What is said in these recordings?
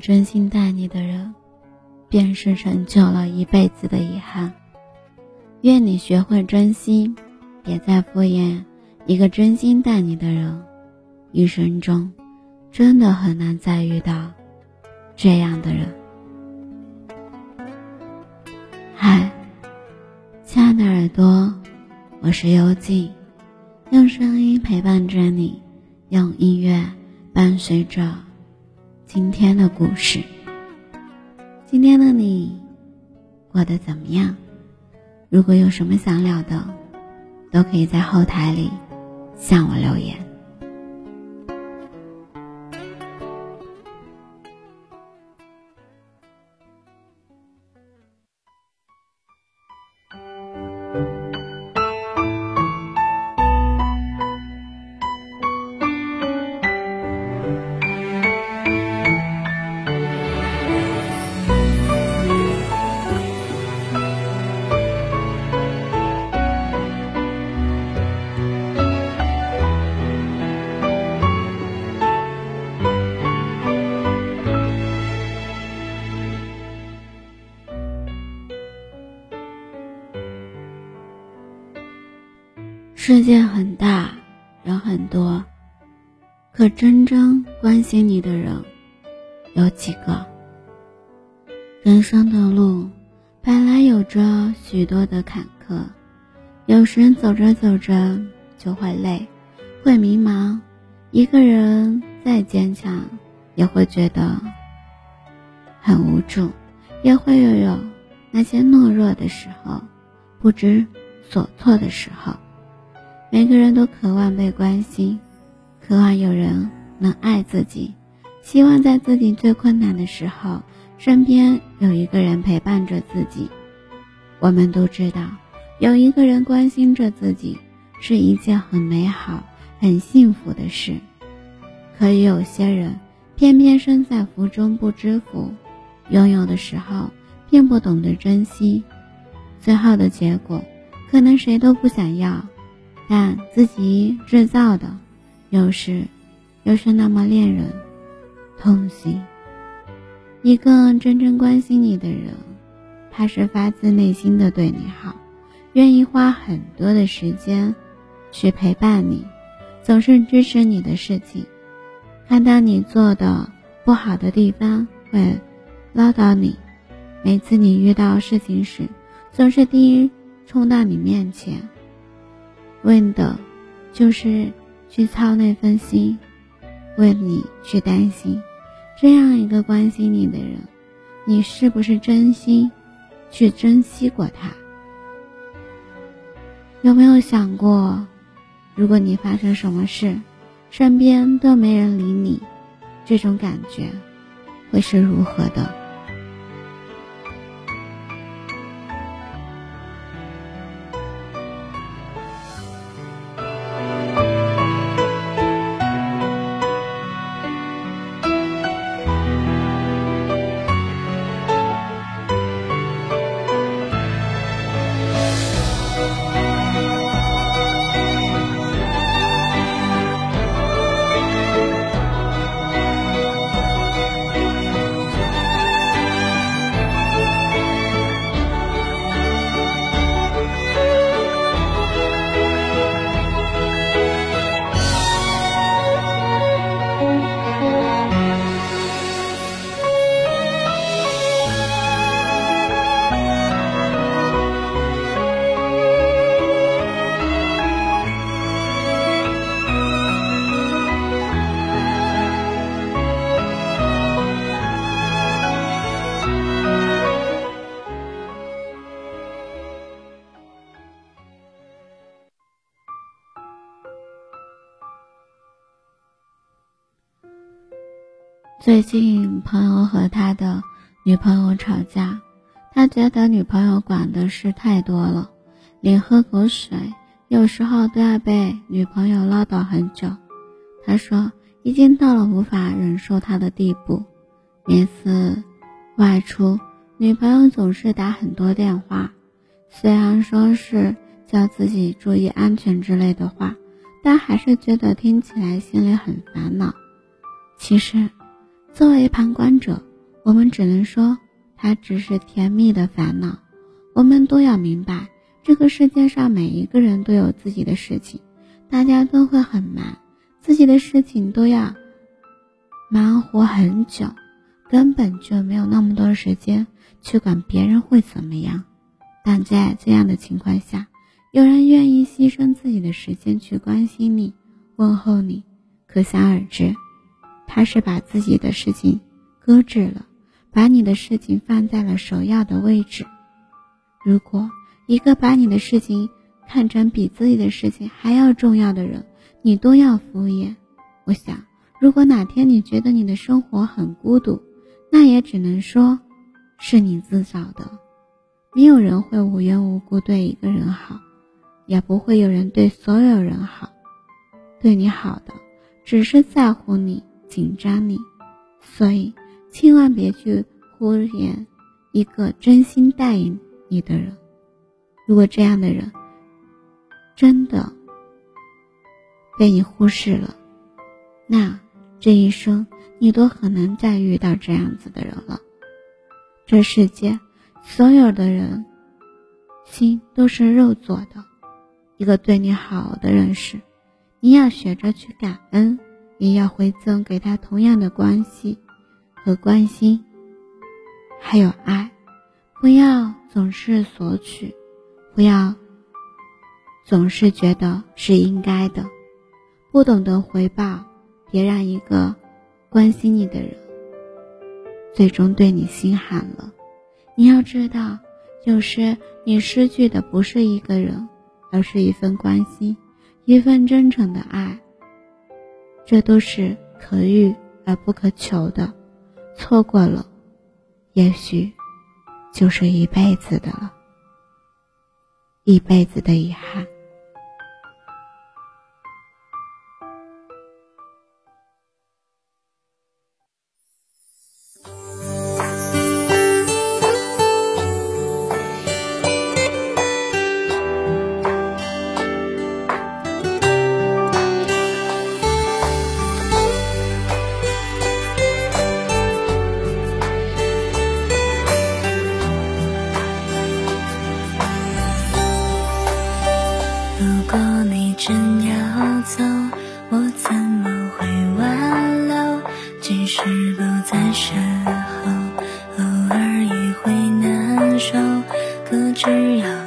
真心待你的人，便是成就了一辈子的遗憾。愿你学会珍惜，别再敷衍一个真心待你的人。一生中，真的很难再遇到这样的人。嗨，亲爱的耳朵，我是幽静，用声音陪伴着你，用音乐伴随着。今天的故事，今天的你过得怎么样？如果有什么想聊的，都可以在后台里向我留言。世界很大，人很多，可真正关心你的人有几个？人生的路本来有着许多的坎坷，有时走着走着就会累，会迷茫。一个人再坚强，也会觉得很无助，也会有有那些懦弱的时候，不知所措的时候。每个人都渴望被关心，渴望有人能爱自己，希望在自己最困难的时候，身边有一个人陪伴着自己。我们都知道，有一个人关心着自己是一件很美好、很幸福的事。可有些人偏偏身在福中不知福，拥有的时候并不懂得珍惜，最后的结果可能谁都不想要。但自己制造的，有时又是那么令人痛心。一个真正关心你的人，他是发自内心的对你好，愿意花很多的时间去陪伴你，总是支持你的事情。看到你做的不好的地方，会唠叨你。每次你遇到事情时，总是第一冲到你面前。问的，就是去操那份心，为你去担心。这样一个关心你的人，你是不是真心去珍惜过他？有没有想过，如果你发生什么事，身边都没人理你，这种感觉会是如何的？最近朋友和他的女朋友吵架，他觉得女朋友管的事太多了，连喝口水有时候都要被女朋友唠叨很久。他说已经到了无法忍受他的地步，每次外出，女朋友总是打很多电话，虽然说是叫自己注意安全之类的话，但还是觉得听起来心里很烦恼。其实。作为旁观者，我们只能说他只是甜蜜的烦恼。我们都要明白，这个世界上每一个人都有自己的事情，大家都会很忙，自己的事情都要忙活很久，根本就没有那么多时间去管别人会怎么样。但在这样的情况下，有人愿意牺牲自己的时间去关心你、问候你，可想而知，他是把自己的事情搁置了，把你的事情放在了首要的位置。如果一个把你的事情看成比自己的事情还要重要的人，你都要敷衍，我想，如果哪天你觉得你的生活很孤独，那也只能说是你自找的。没有人会无缘无故对一个人好，也不会有人对所有人好。对你好的，只是在乎你、紧张你，所以千万别去敷衍一个真心待你你的人。如果这样的人真的被你忽视了，那这一生你都很难再遇到这样子的人了。这世界。所有的人心都是肉做的，一个对你好的人时，你要学着去感恩，也要回赠给他同样的关系和关心，还有爱。不要总是索取，不要总是觉得是应该的，不懂得回报，别让一个关心你的人最终对你心寒了。你要知道，有时你失去的不是一个人，而是一份关心，一份真诚的爱。这都是可遇而不可求的，错过了，也许就是一辈子的了，一辈子的遗憾。只要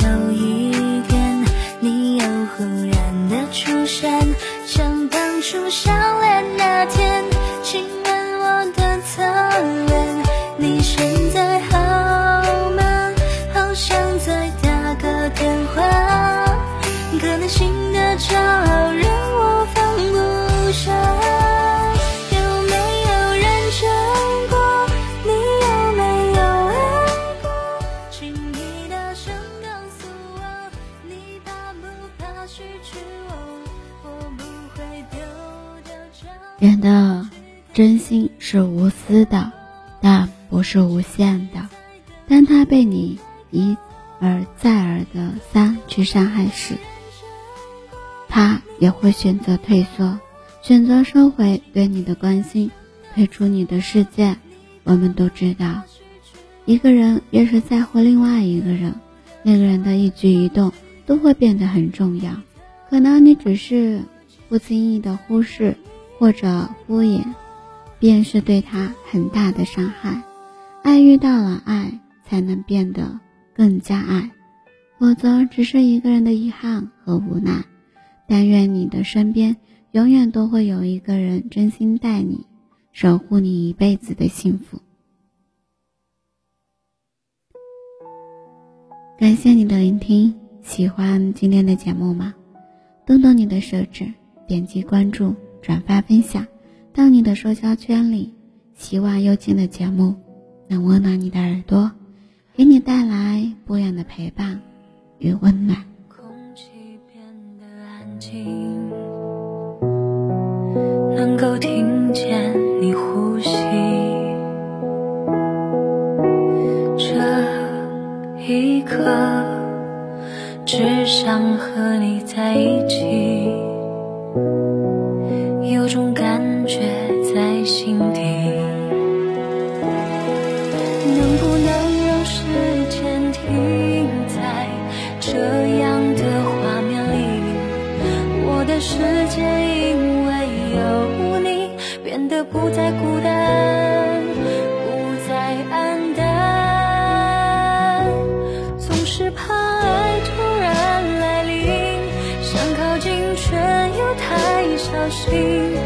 总有一天，你又忽然的出现，像当初。人的真心是无私的，但不是无限的。当他被你一而再而的三去伤害时，他也会选择退缩，选择收回对你的关心，退出你的世界。我们都知道，一个人越是在乎另外一个人，那个人的一举一动都会变得很重要。可能你只是不经意的忽视或者敷衍，便是对他很大的伤害。爱遇到了爱，才能变得更加爱，否则只是一个人的遗憾和无奈。但愿你的身边永远都会有一个人真心待你，守护你一辈子的幸福。感谢你的聆听，喜欢今天的节目吗？动动你的手指，点击关注、转发、分享到你的社交圈里。希望幽静的节目。能温暖你的耳朵，给你带来不一样的陪伴与温暖。空气变得安静，能够听见你呼吸。这一刻，只想和你在一起，变得不再孤单，不再黯淡。总是怕爱突然来临，想靠近却又太小心，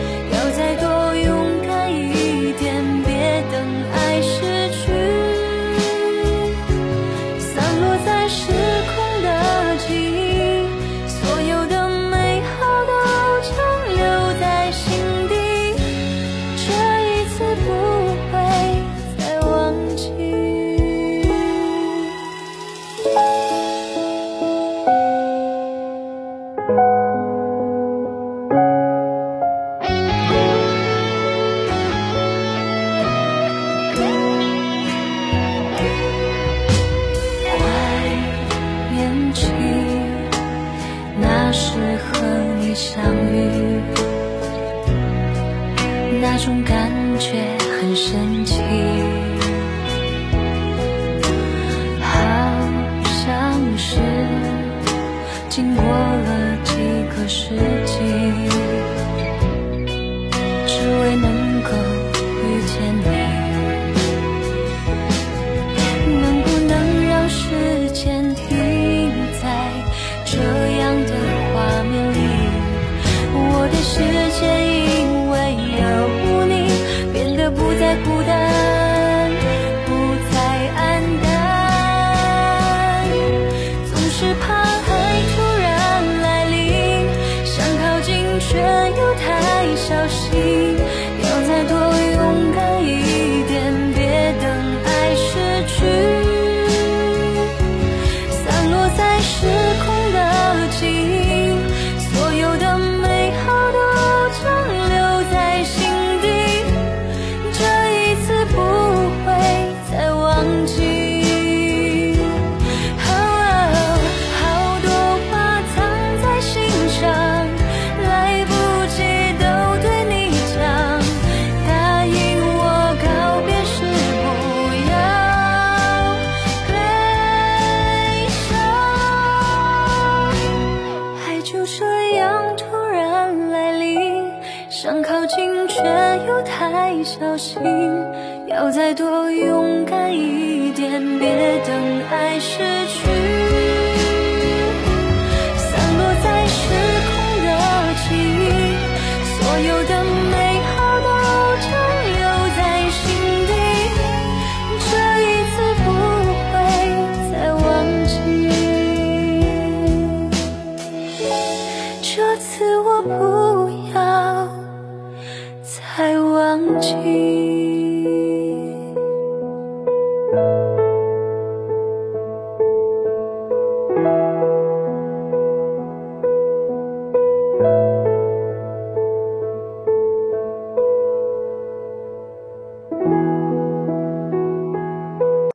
雨，那种感觉很神奇，好像是经过了几个世纪。只为那小心，要再多勇敢一点，别等爱失去。